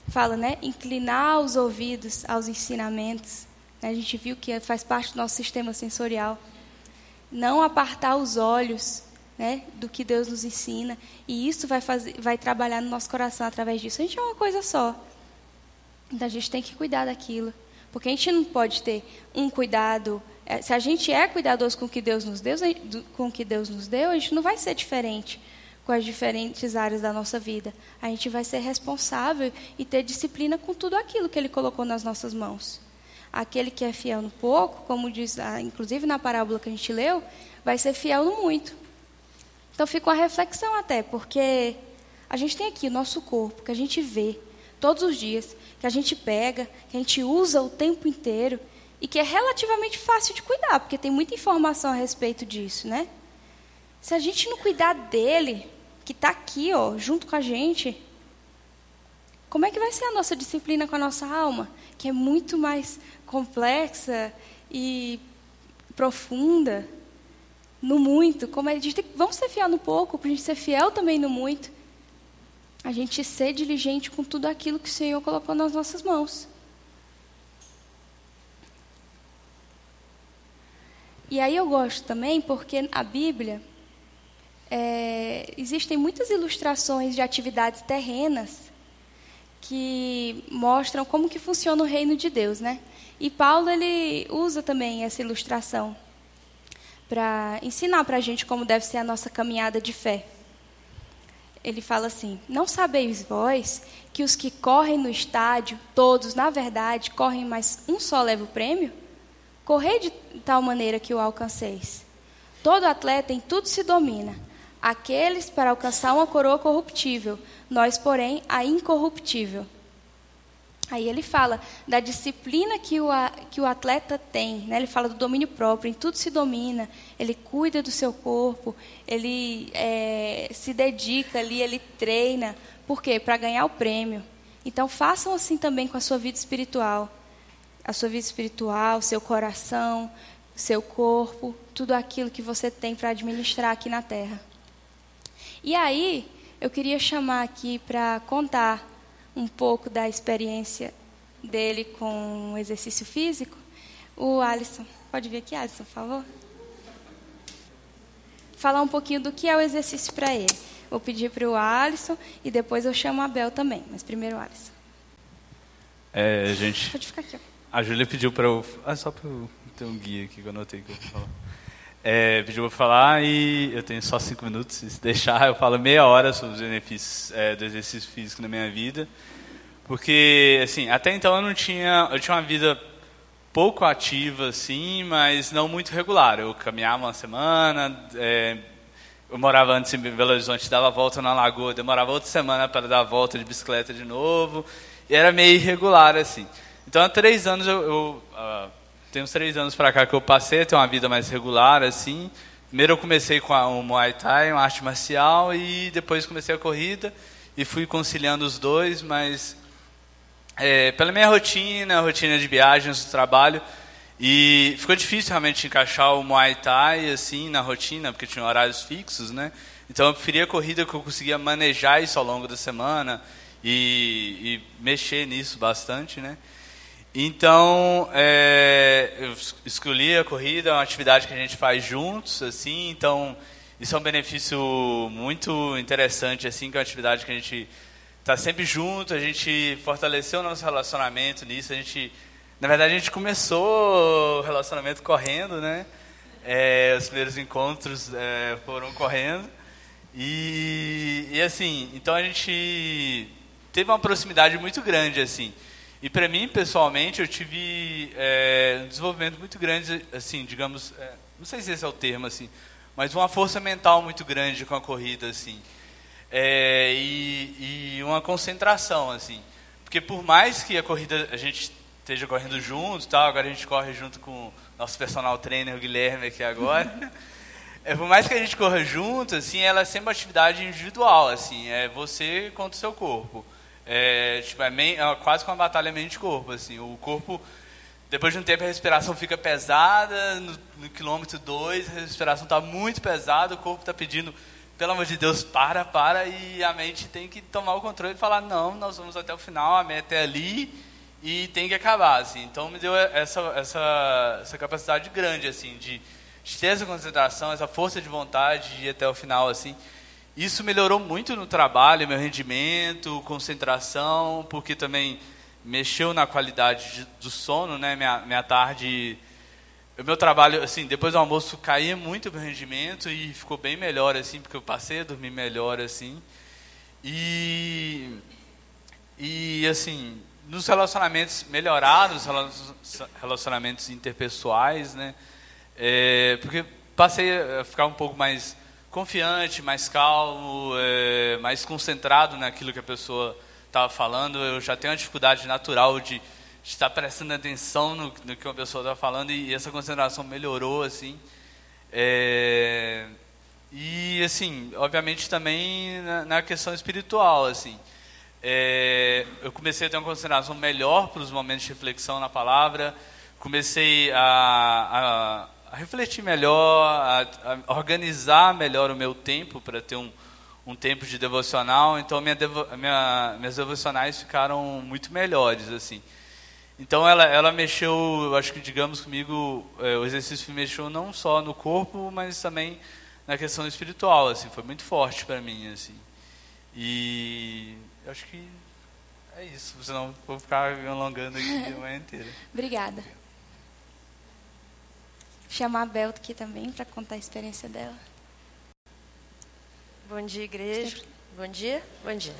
[SPEAKER 3] Fala, né? Inclinar os ouvidos aos ensinamentos. Né? A gente viu que faz parte do nosso sistema sensorial. Não apartar os olhos né, do que Deus nos ensina. E isso vai, fazer, vai trabalhar no nosso coração através disso. A gente é uma coisa só. Então a gente tem que cuidar daquilo. Porque a gente não pode ter um cuidado é, se a gente é cuidadoso com o que Deus nos deu, com que Deus nos deu, a gente não vai ser diferente com as diferentes áreas da nossa vida. A gente vai ser responsável e ter disciplina com tudo aquilo que Ele colocou nas nossas mãos. Aquele que é fiel no pouco, como diz, inclusive na parábola que a gente leu, vai ser fiel no muito. Então fica uma reflexão até, porque a gente tem aqui o nosso corpo, que a gente vê todos os dias, que a gente pega, que a gente usa o tempo inteiro e que é relativamente fácil de cuidar, porque tem muita informação a respeito disso, né? Se a gente não cuidar dele, que está aqui, ó, junto com a gente, como é que vai ser a nossa disciplina com a nossa alma, que é muito mais complexa e profunda, no muito? Como é, a gente tem, vamos ser fiel no pouco, para a gente ser fiel também no muito. A gente ser diligente com tudo aquilo que o Senhor colocou nas nossas mãos. E aí eu gosto também porque a Bíblia é, existem muitas ilustrações de atividades terrenas que mostram como que funciona o reino de Deus, né? E Paulo ele usa também essa ilustração para ensinar para a gente como deve ser a nossa caminhada de fé. Ele fala assim: Não sabeis vós que os que correm no estádio, todos, na verdade, correm, mas um só leva o prêmio? Correi de tal maneira que o alcanceis. Todo atleta em tudo se domina. Aqueles para alcançar uma coroa corruptível, nós, porém, a incorruptível. Aí ele fala da disciplina que o, que o atleta tem, né? ele fala do domínio próprio, em tudo se domina, ele cuida do seu corpo, ele é, se dedica ali, ele treina. Por quê? Para ganhar o prêmio. Então façam assim também com a sua vida espiritual a sua vida espiritual, seu coração, seu corpo, tudo aquilo que você tem para administrar aqui na terra. E aí, eu queria chamar aqui para contar um pouco da experiência dele com o exercício físico, o Alisson. Pode vir aqui, Alisson, por favor? Falar um pouquinho do que é o exercício para ele. Vou pedir para o Alisson e depois eu chamo a Bel também, mas primeiro o Alisson.
[SPEAKER 4] É, gente.
[SPEAKER 3] Pode ficar aqui. Ó.
[SPEAKER 4] A Júlia pediu para eu. Ah, só para eu ter um guia aqui que eu anotei que eu vou falar. É, pediu para falar e eu tenho só cinco minutos. Se deixar, eu falo meia hora sobre os benefícios é, do exercício físico na minha vida. Porque, assim, até então eu não tinha. Eu tinha uma vida pouco ativa, assim, mas não muito regular. Eu caminhava uma semana, é, eu morava antes em Belo Horizonte, dava volta na lagoa, demorava outra semana para dar a volta de bicicleta de novo, e era meio irregular, assim. Então, há três anos, eu, eu uh, tenho uns três anos para cá que eu passei ter uma vida mais regular, assim. Primeiro eu comecei com a, o Muay Thai, uma arte marcial, e depois comecei a corrida e fui conciliando os dois, mas é, pela minha rotina, rotina de viagens, do trabalho, e ficou difícil realmente encaixar o Muay Thai assim na rotina, porque tinha horários fixos, né? Então eu preferia a corrida que eu conseguia manejar isso ao longo da semana e, e mexer nisso bastante, né? Então, é, eu escolhi a corrida, é uma atividade que a gente faz juntos, assim, então isso é um benefício muito interessante, assim, que é uma atividade que a gente está sempre junto, a gente fortaleceu o nosso relacionamento nisso, a gente, na verdade, a gente começou o relacionamento correndo, né? É, os primeiros encontros é, foram correndo e, e assim, então a gente teve uma proximidade muito grande, assim. E para mim, pessoalmente, eu tive é, um desenvolvimento muito grande, assim, digamos, é, não sei se esse é o termo, assim, mas uma força mental muito grande com a corrida, assim. É, e, e uma concentração, assim. Porque por mais que a corrida a gente esteja correndo junto, tal, agora a gente corre junto com nosso personal trainer, o Guilherme, aqui agora. é, por mais que a gente corra junto, assim, ela é sempre uma atividade individual, assim, é você contra o seu corpo. É, tipo, é, é quase como uma batalha mente-corpo, assim. O corpo, depois de um tempo, a respiração fica pesada, no, no quilômetro 2, a respiração está muito pesada, o corpo está pedindo, pelo amor de Deus, para, para, e a mente tem que tomar o controle e falar, não, nós vamos até o final, a meta é ali, e tem que acabar, assim. Então, me deu essa, essa, essa capacidade grande, assim, de, de ter essa concentração, essa força de vontade de ir até o final, assim. Isso melhorou muito no trabalho, meu rendimento, concentração, porque também mexeu na qualidade do sono, né? Minha, minha tarde, o meu trabalho, assim, depois do almoço caía muito meu rendimento e ficou bem melhor, assim, porque eu passei a dormir melhor, assim. E, e assim, nos relacionamentos melhorar, nos relacionamentos interpessoais, né? É, porque passei a ficar um pouco mais confiante, mais calmo, é, mais concentrado naquilo que a pessoa estava falando. Eu já tenho uma dificuldade natural de, de estar prestando atenção no, no que uma pessoa está falando e, e, essa concentração melhorou assim. É, e assim, obviamente também na, na questão espiritual, assim. É, eu comecei a ter uma consideração melhor para os momentos de reflexão na palavra. Comecei a, a a refletir melhor, a, a organizar melhor o meu tempo para ter um, um tempo de devocional. Então, minha devo, minha, minhas devocionais ficaram muito melhores, assim. Então, ela, ela mexeu, acho que, digamos comigo, é, o exercício mexeu não só no corpo, mas também na questão espiritual, assim. Foi muito forte para mim, assim. E acho que é isso, senão vou ficar alongando aqui a manhã inteira.
[SPEAKER 3] Obrigada chamar a Bel aqui também para contar a experiência dela.
[SPEAKER 5] Bom dia, igreja. Bom dia. Bom dia.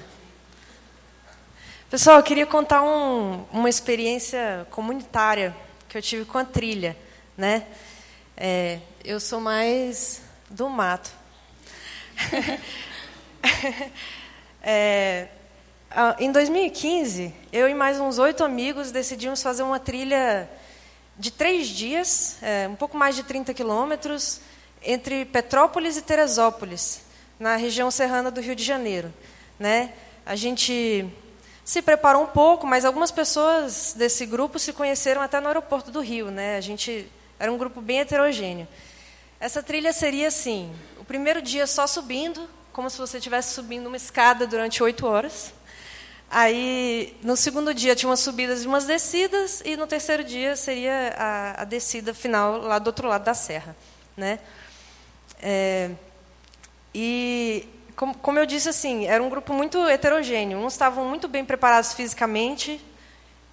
[SPEAKER 5] Pessoal, eu queria contar um, uma experiência comunitária que eu tive com a trilha, né? É, eu sou mais do mato. é, em 2015, eu e mais uns oito amigos decidimos fazer uma trilha de três dias, é, um pouco mais de 30 quilômetros, entre Petrópolis e Teresópolis, na região serrana do Rio de Janeiro. Né? A gente se preparou um pouco, mas algumas pessoas desse grupo se conheceram até no aeroporto do Rio. Né? A gente era um grupo bem heterogêneo. Essa trilha seria assim: o primeiro dia só subindo, como se você estivesse subindo uma escada durante oito horas. Aí, no segundo dia, tinha umas subidas e umas descidas, e no terceiro dia seria a, a descida final lá do outro lado da serra. Né? É, e, como, como eu disse, assim, era um grupo muito heterogêneo. Uns estavam muito bem preparados fisicamente,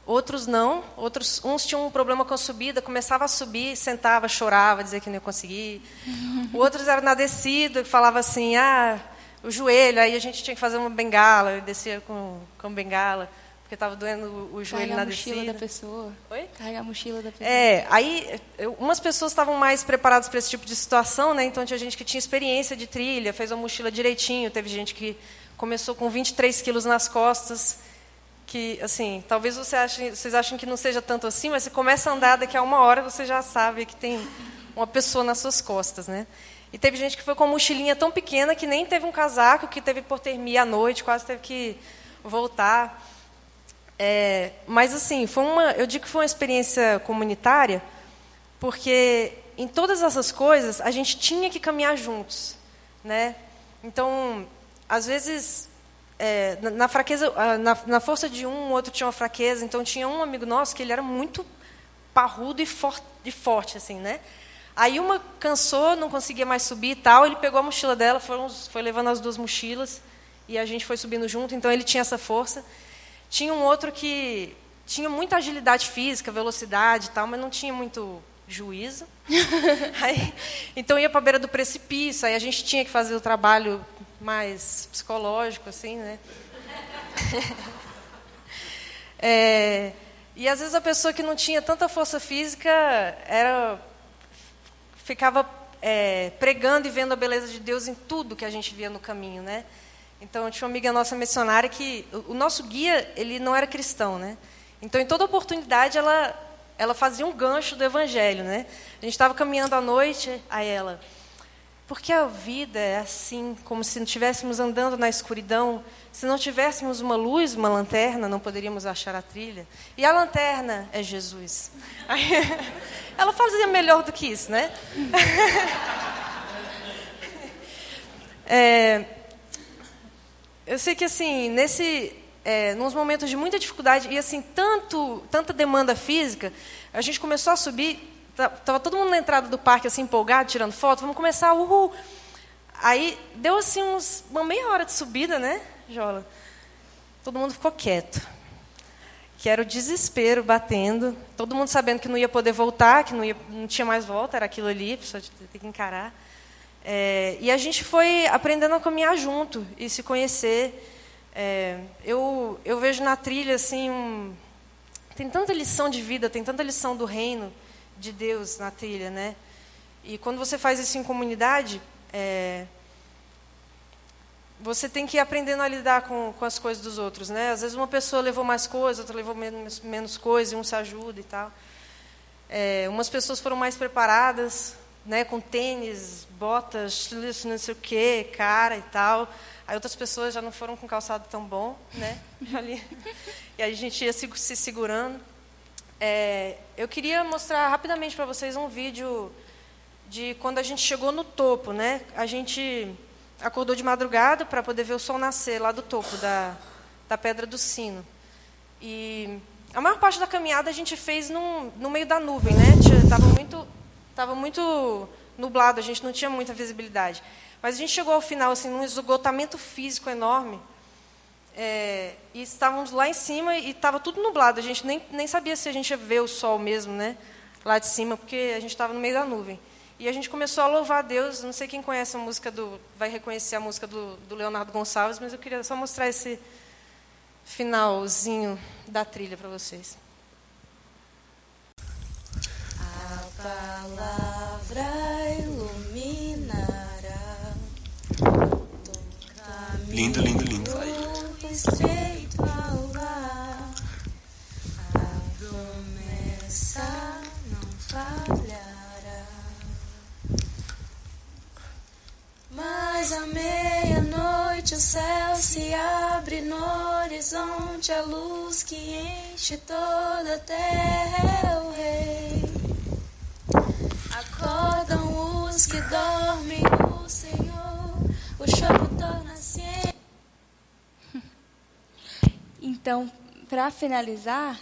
[SPEAKER 5] outros não. Outros, uns tinham um problema com a subida, começava a subir, sentava, chorava, dizia que não ia conseguir. Outros eram na descida, falava assim, ah o joelho, aí a gente tinha que fazer uma bengala, eu descia com, com bengala, porque estava doendo o joelho
[SPEAKER 3] Carregar
[SPEAKER 5] na descida.
[SPEAKER 3] a mochila da pessoa.
[SPEAKER 5] Oi?
[SPEAKER 3] Carregar a mochila da pessoa.
[SPEAKER 5] É, aí eu, umas pessoas estavam mais preparadas para esse tipo de situação, né? Então tinha gente que tinha experiência de trilha, fez a mochila direitinho, teve gente que começou com 23 quilos nas costas, que, assim, talvez você ache, vocês achem que não seja tanto assim, mas você começa a andar, daqui a uma hora você já sabe que tem uma pessoa nas suas costas, né? E teve gente que foi com uma mochilinha tão pequena que nem teve um casaco, que teve hipotermia à noite, quase teve que voltar. É, mas assim, foi uma, eu digo que foi uma experiência comunitária, porque em todas essas coisas a gente tinha que caminhar juntos, né? Então, às vezes, é, na, na, fraqueza, na, na, força de um, o outro tinha uma fraqueza. Então, tinha um amigo nosso que ele era muito parrudo e, for, e forte, assim, né? Aí uma cansou, não conseguia mais subir e tal, ele pegou a mochila dela, foram, foi levando as duas mochilas e a gente foi subindo junto, então ele tinha essa força. Tinha um outro que tinha muita agilidade física, velocidade e tal, mas não tinha muito juízo. aí, então ia para a beira do precipício, aí a gente tinha que fazer o trabalho mais psicológico, assim, né? é, e às vezes a pessoa que não tinha tanta força física era ficava é, pregando e vendo a beleza de Deus em tudo que a gente via no caminho, né? Então, tinha uma amiga nossa missionária que o nosso guia ele não era cristão, né? Então, em toda oportunidade, ela ela fazia um gancho do evangelho, né? A gente estava caminhando à noite, a ela, porque a vida é assim, como se estivéssemos andando na escuridão, se não tivéssemos uma luz, uma lanterna, não poderíamos achar a trilha. E a lanterna é Jesus. Ela fazia melhor do que isso, né? É, eu sei que assim, nesse, é, nos momentos de muita dificuldade e assim tanto, tanta demanda física, a gente começou a subir, tava todo mundo na entrada do parque assim empolgado, tirando foto, vamos começar, uhul. Aí deu assim uns, uma meia hora de subida, né, Jola? Todo mundo ficou quieto. Que era o desespero batendo, todo mundo sabendo que não ia poder voltar, que não, ia, não tinha mais volta, era aquilo ali, a pessoa ter que encarar. É, e a gente foi aprendendo a caminhar junto e se conhecer. É, eu, eu vejo na trilha assim um, tem tanta lição de vida, tem tanta lição do reino de Deus na trilha, né? E quando você faz isso em comunidade, é, você tem que ir aprendendo a lidar com, com as coisas dos outros, né? Às vezes uma pessoa levou mais coisa, outra levou menos, menos coisa, e um se ajuda e tal. É, umas pessoas foram mais preparadas, né? Com tênis, botas, não sei o quê, cara e tal. Aí outras pessoas já não foram com calçado tão bom, né? e aí a gente ia se, se segurando. É, eu queria mostrar rapidamente para vocês um vídeo de quando a gente chegou no topo, né? A gente acordou de madrugada para poder ver o sol nascer lá do topo da, da Pedra do Sino. E a maior parte da caminhada a gente fez num, no meio da nuvem, né? Estava muito, tava muito nublado, a gente não tinha muita visibilidade. Mas a gente chegou ao final, assim, num esgotamento físico enorme. É, e estávamos lá em cima e estava tudo nublado. A gente nem, nem sabia se a gente ia ver o sol mesmo, né? Lá de cima, porque a gente estava no meio da nuvem. E a gente começou a louvar a Deus. Não sei quem conhece a música do. vai reconhecer a música do, do Leonardo Gonçalves, mas eu queria só mostrar esse finalzinho da trilha para vocês.
[SPEAKER 6] A palavra ilumina
[SPEAKER 7] Lindo, lindo, lindo.
[SPEAKER 6] Estreito ao lar, a promessa não falhará. Mas à meia-noite o céu se abre no horizonte, a luz que enche toda a terra é o rei. Acordam os que dormem no Senhor, o choro torna-se
[SPEAKER 3] Então, para finalizar,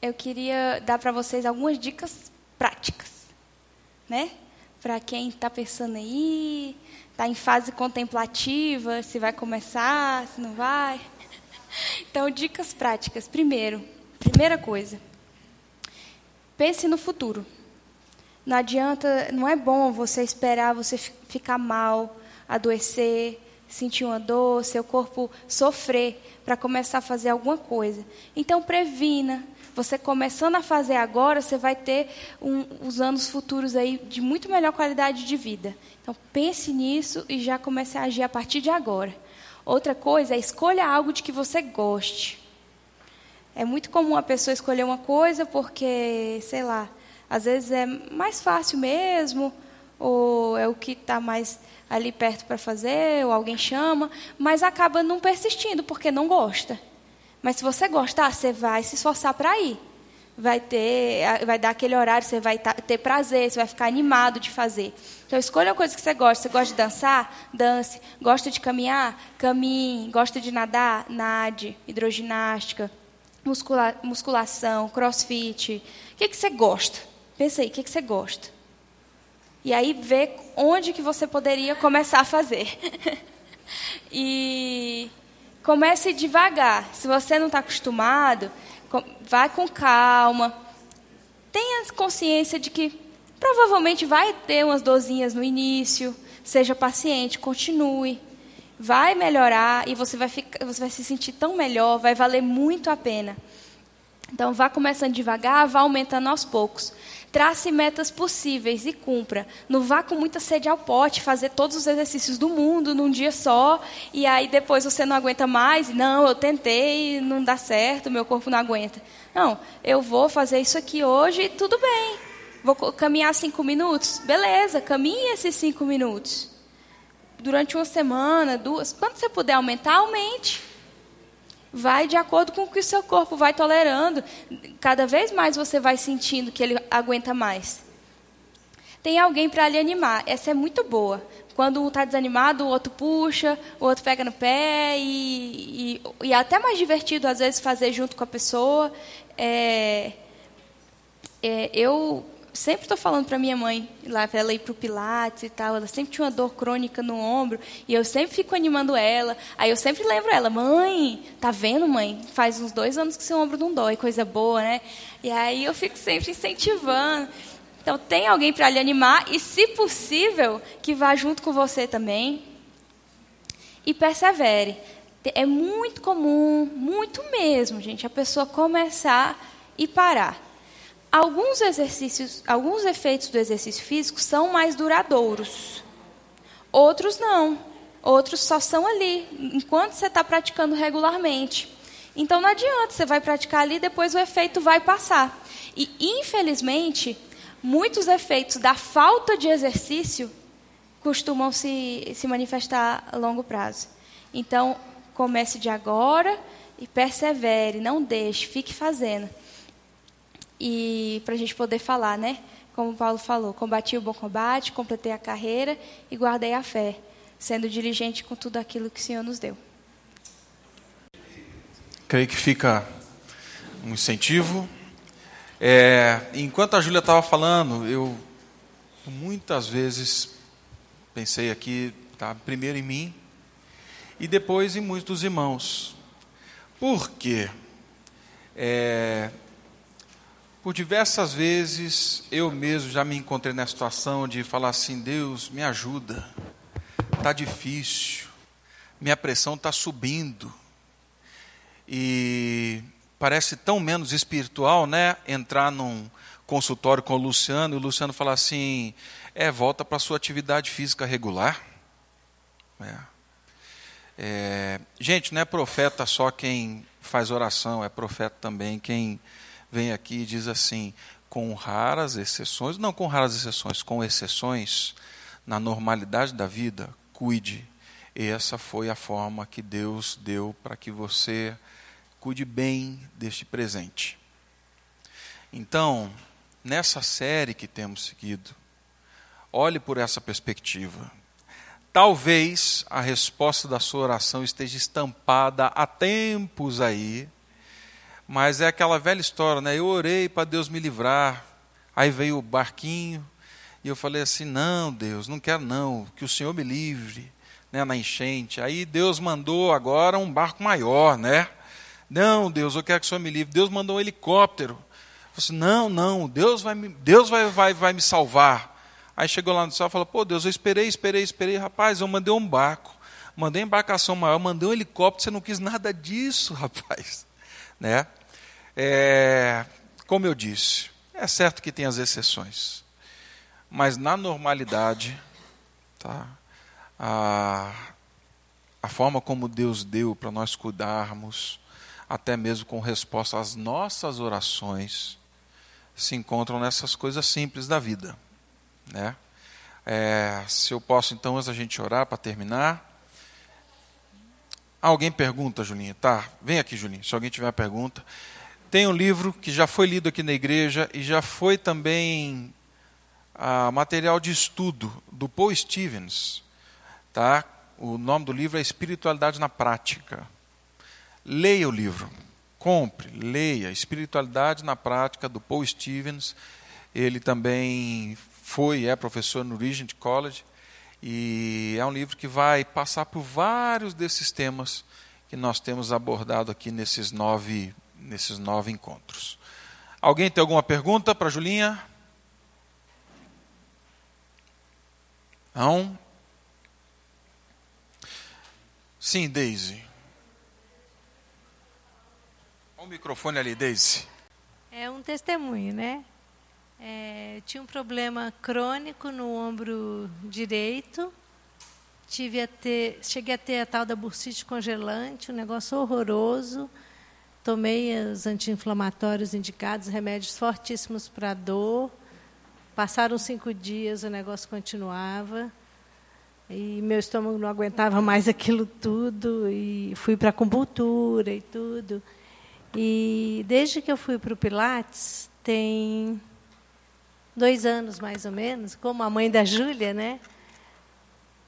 [SPEAKER 3] eu queria dar para vocês algumas dicas práticas, né? Para quem está pensando aí, está em fase contemplativa, se vai começar, se não vai. Então, dicas práticas. Primeiro, primeira coisa, pense no futuro. Não adianta, não é bom você esperar você ficar mal, adoecer, sentir uma dor, seu corpo sofrer para começar a fazer alguma coisa. Então previna. Você começando a fazer agora, você vai ter um, os anos futuros aí de muito melhor qualidade de vida. Então pense nisso e já comece a agir a partir de agora. Outra coisa é escolha algo de que você goste. É muito comum a pessoa escolher uma coisa porque, sei lá, às vezes é mais fácil mesmo, ou é o que está mais ali perto para fazer, ou alguém chama, mas acaba não persistindo porque não gosta. Mas se você gostar, você vai se esforçar para ir. Vai ter, vai dar aquele horário, você vai ter prazer, você vai ficar animado de fazer. Então escolha uma coisa que você gosta. Você gosta de dançar? Dance. Gosta de caminhar? Caminhe. Gosta de nadar? Nade. Hidroginástica, muscula, musculação, crossfit. O que, que você gosta? Pensa aí, o que, que você gosta? E aí vê onde que você poderia começar a fazer. e comece devagar. Se você não está acostumado, vai com calma. Tenha consciência de que provavelmente vai ter umas dorzinhas no início. Seja paciente, continue. Vai melhorar e você vai, ficar, você vai se sentir tão melhor, vai valer muito a pena. Então, vá começando devagar, vá aumentando aos poucos. Trace metas possíveis e cumpra. Não vá com muita sede ao pote, fazer todos os exercícios do mundo num dia só, e aí depois você não aguenta mais. Não, eu tentei, não dá certo, meu corpo não aguenta. Não, eu vou fazer isso aqui hoje e tudo bem. Vou caminhar cinco minutos? Beleza, caminhe esses cinco minutos. Durante uma semana, duas. Quando você puder aumentar, aumente. Vai de acordo com o que o seu corpo vai tolerando. Cada vez mais você vai sentindo que ele aguenta mais. Tem alguém para lhe animar. Essa é muito boa. Quando um está desanimado, o outro puxa, o outro pega no pé e, e, e é até mais divertido às vezes fazer junto com a pessoa. É, é, eu sempre estou falando para minha mãe, lá para ela ir para o Pilates e tal, ela sempre tinha uma dor crônica no ombro, e eu sempre fico animando ela. Aí eu sempre lembro ela, mãe, tá vendo, mãe? Faz uns dois anos que seu ombro não dói, coisa boa, né? E aí eu fico sempre incentivando. Então tem alguém para lhe animar e, se possível, que vá junto com você também. E persevere. É muito comum, muito mesmo, gente, a pessoa começar e parar. Alguns exercícios, alguns efeitos do exercício físico são mais duradouros. Outros não. Outros só são ali, enquanto você está praticando regularmente. Então não adianta, você vai praticar ali, depois o efeito vai passar. E, infelizmente, muitos efeitos da falta de exercício costumam se, se manifestar a longo prazo. Então, comece de agora e persevere, não deixe, fique fazendo e para a gente poder falar, né? Como Paulo falou, combati o bom combate, completei a carreira e guardei a fé, sendo diligente com tudo aquilo que o Senhor nos deu.
[SPEAKER 2] Creio que fica um incentivo. É, enquanto a Júlia estava falando, eu muitas vezes pensei aqui, tá, primeiro em mim e depois em muitos irmãos. Por quê? É, por diversas vezes eu mesmo já me encontrei na situação de falar assim: Deus, me ajuda, está difícil, minha pressão está subindo. E parece tão menos espiritual, né? Entrar num consultório com o Luciano e o Luciano falar assim: é, volta para a sua atividade física regular. É. É, gente, não é profeta só quem faz oração, é profeta também quem vem aqui e diz assim: com raras exceções, não com raras exceções, com exceções, na normalidade da vida, cuide. E essa foi a forma que Deus deu para que você cuide bem deste presente. Então, nessa série que temos seguido, olhe por essa perspectiva. Talvez a resposta da sua oração esteja estampada há tempos aí, mas é aquela velha história, né? Eu orei para Deus me livrar. Aí veio o barquinho e eu falei assim: "Não, Deus, não quero não, que o Senhor me livre", né, na enchente. Aí Deus mandou agora um barco maior, né? Não, Deus, eu quero que o Senhor me livre. Deus mandou um helicóptero. Eu falei assim, não, não, Deus vai me, Deus vai, vai, vai me salvar. Aí chegou lá no céu e falou: Pô, Deus, eu esperei, esperei, esperei. Rapaz, eu mandei um barco, mandei embarcação maior, mandei um helicóptero. Você não quis nada disso, rapaz. Né? É, como eu disse, é certo que tem as exceções, mas na normalidade, tá, a, a forma como Deus deu para nós cuidarmos, até mesmo com resposta às nossas orações, se encontram nessas coisas simples da vida. Né? É, se eu posso, então, antes da gente orar para terminar. Alguém pergunta, Julinha? Tá, vem aqui, Julinha, se alguém tiver pergunta. Tem um livro que já foi lido aqui na igreja e já foi também ah, material de estudo do Paul Stevens. Tá? O nome do livro é Espiritualidade na Prática. Leia o livro, compre, leia Espiritualidade na Prática do Paul Stevens. Ele também foi, é professor no Regent College e é um livro que vai passar por vários desses temas que nós temos abordado aqui nesses nove nesses nove encontros. Alguém tem alguma pergunta para Julinha? Não? Sim, Daisy. Olha o microfone ali, Daisy.
[SPEAKER 8] É um testemunho, né? É, tinha um problema crônico no ombro direito. Tive a ter, cheguei a ter a tal da bursite congelante, um negócio horroroso. Tomei os anti-inflamatórios indicados, remédios fortíssimos para dor. Passaram cinco dias, o negócio continuava. E meu estômago não aguentava mais aquilo tudo. E fui para acupuntura e tudo. E desde que eu fui para o Pilates, tem dois anos mais ou menos, como a mãe da Júlia, né?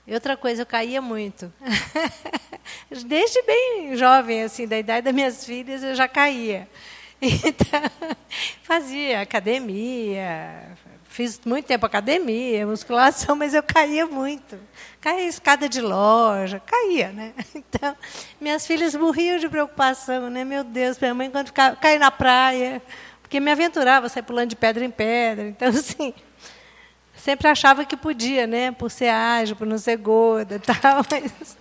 [SPEAKER 8] E outra coisa, eu caía muito. Desde bem jovem, assim, da idade das minhas filhas, eu já caía. Então, fazia academia, fiz muito tempo academia, musculação, mas eu caía muito. Caía escada de loja, caía, né? Então, minhas filhas morriam de preocupação, né? Meu Deus, minha mãe quando cair na praia, porque me aventurava, sair pulando de pedra em pedra. Então, assim, sempre achava que podia, né? Por ser ágil, por não ser gorda, tal. Mas...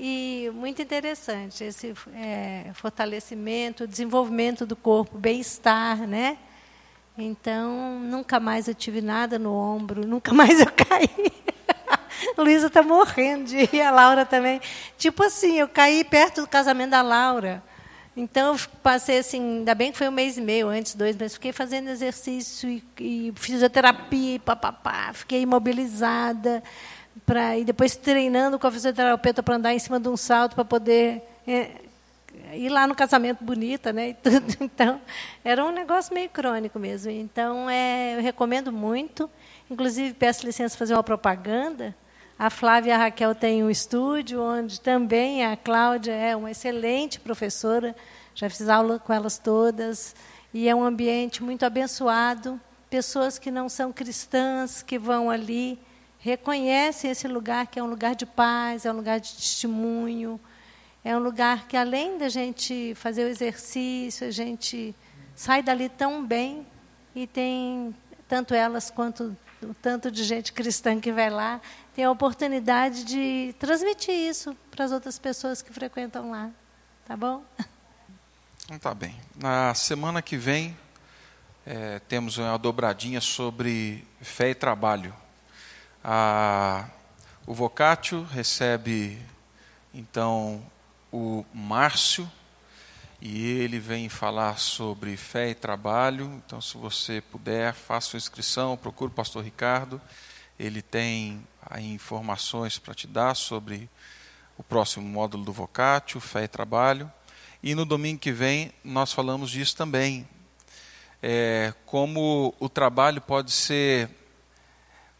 [SPEAKER 8] E muito interessante esse é, fortalecimento, desenvolvimento do corpo, bem-estar, né? Então, nunca mais eu tive nada no ombro, nunca mais eu caí. Luísa está morrendo de a Laura também. Tipo assim, eu caí perto do casamento da Laura. Então, eu passei assim, ainda bem que foi um mês e meio antes, dois meses, fiquei fazendo exercício e, e fisioterapia, e papapá, fiquei imobilizada, pra, e depois treinando com a fisioterapeuta para andar em cima de um salto para poder é, ir lá no casamento bonita, né? Então, era um negócio meio crônico mesmo. Então, é, eu recomendo muito. Inclusive, peço licença para fazer uma propaganda. A Flávia a Raquel têm um estúdio onde também a Cláudia é uma excelente professora. Já fiz aula com elas todas. E é um ambiente muito abençoado. Pessoas que não são cristãs, que vão ali, reconhecem esse lugar que é um lugar de paz, é um lugar de testemunho, é um lugar que, além da gente fazer o exercício, a gente sai dali tão bem e tem tanto elas quanto o tanto de gente cristã que vai lá, tem a oportunidade de transmitir isso para as outras pessoas que frequentam lá. Tá bom?
[SPEAKER 2] Então tá bem. Na semana que vem, é, temos uma dobradinha sobre fé e trabalho. A, o Vocatio recebe, então, o Márcio, e ele vem falar sobre fé e trabalho. Então, se você puder, faça sua inscrição, procure o pastor Ricardo. Ele tem informações para te dar sobre o próximo módulo do Vocatio, fé e trabalho. E no domingo que vem nós falamos disso também. É, como o trabalho pode ser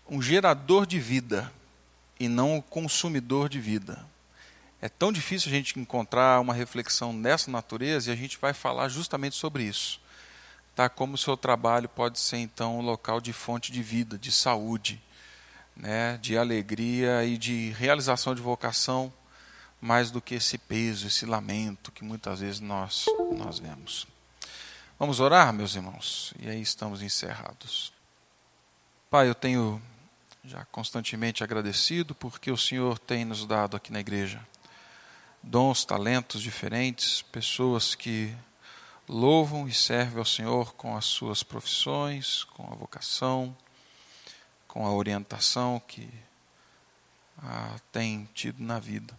[SPEAKER 2] um gerador de vida e não um consumidor de vida. É tão difícil a gente encontrar uma reflexão dessa natureza e a gente vai falar justamente sobre isso. Tá? Como o seu trabalho pode ser então um local de fonte de vida, de saúde, né? de alegria e de realização de vocação, mais do que esse peso, esse lamento que muitas vezes nós, nós vemos. Vamos orar, meus irmãos? E aí estamos encerrados. Pai, eu tenho já constantemente agradecido porque o Senhor tem nos dado aqui na igreja dons, talentos diferentes, pessoas que louvam e servem ao Senhor com as suas profissões, com a vocação, com a orientação que ah, tem tido na vida.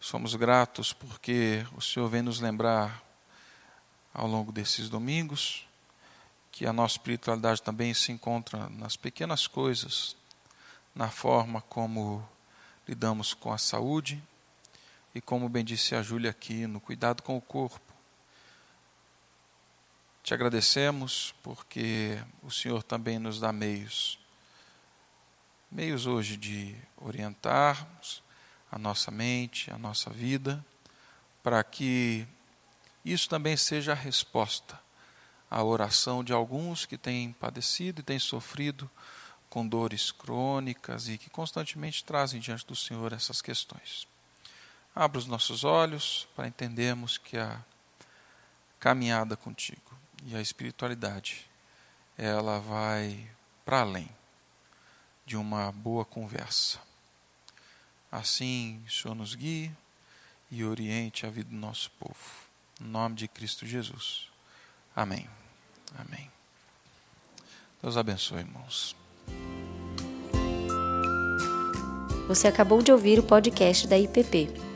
[SPEAKER 2] Somos gratos porque o Senhor vem nos lembrar ao longo desses domingos que a nossa espiritualidade também se encontra nas pequenas coisas, na forma como lidamos com a saúde, e como bem disse a Júlia aqui, no cuidado com o corpo. Te agradecemos porque o Senhor também nos dá meios. Meios hoje de orientarmos a nossa mente, a nossa vida, para que isso também seja a resposta à oração de alguns que têm padecido e têm sofrido com dores crônicas e que constantemente trazem diante do Senhor essas questões. Abra os nossos olhos para entendermos que a caminhada contigo e a espiritualidade, ela vai para além de uma boa conversa. Assim, o Senhor nos guie e oriente a vida do nosso povo. Em nome de Cristo Jesus. Amém. Amém. Deus abençoe, irmãos.
[SPEAKER 1] Você acabou de ouvir o podcast da IPP.